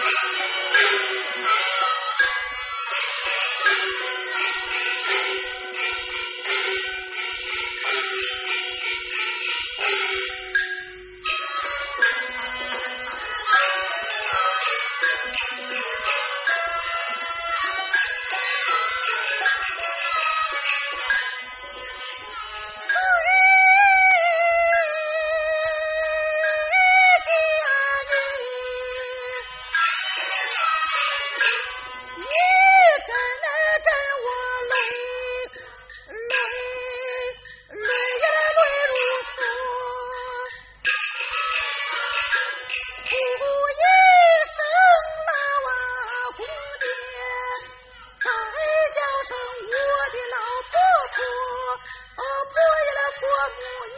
Thank you. 二公婆母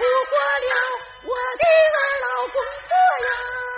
哭不来哭过了我的二老公婆呀！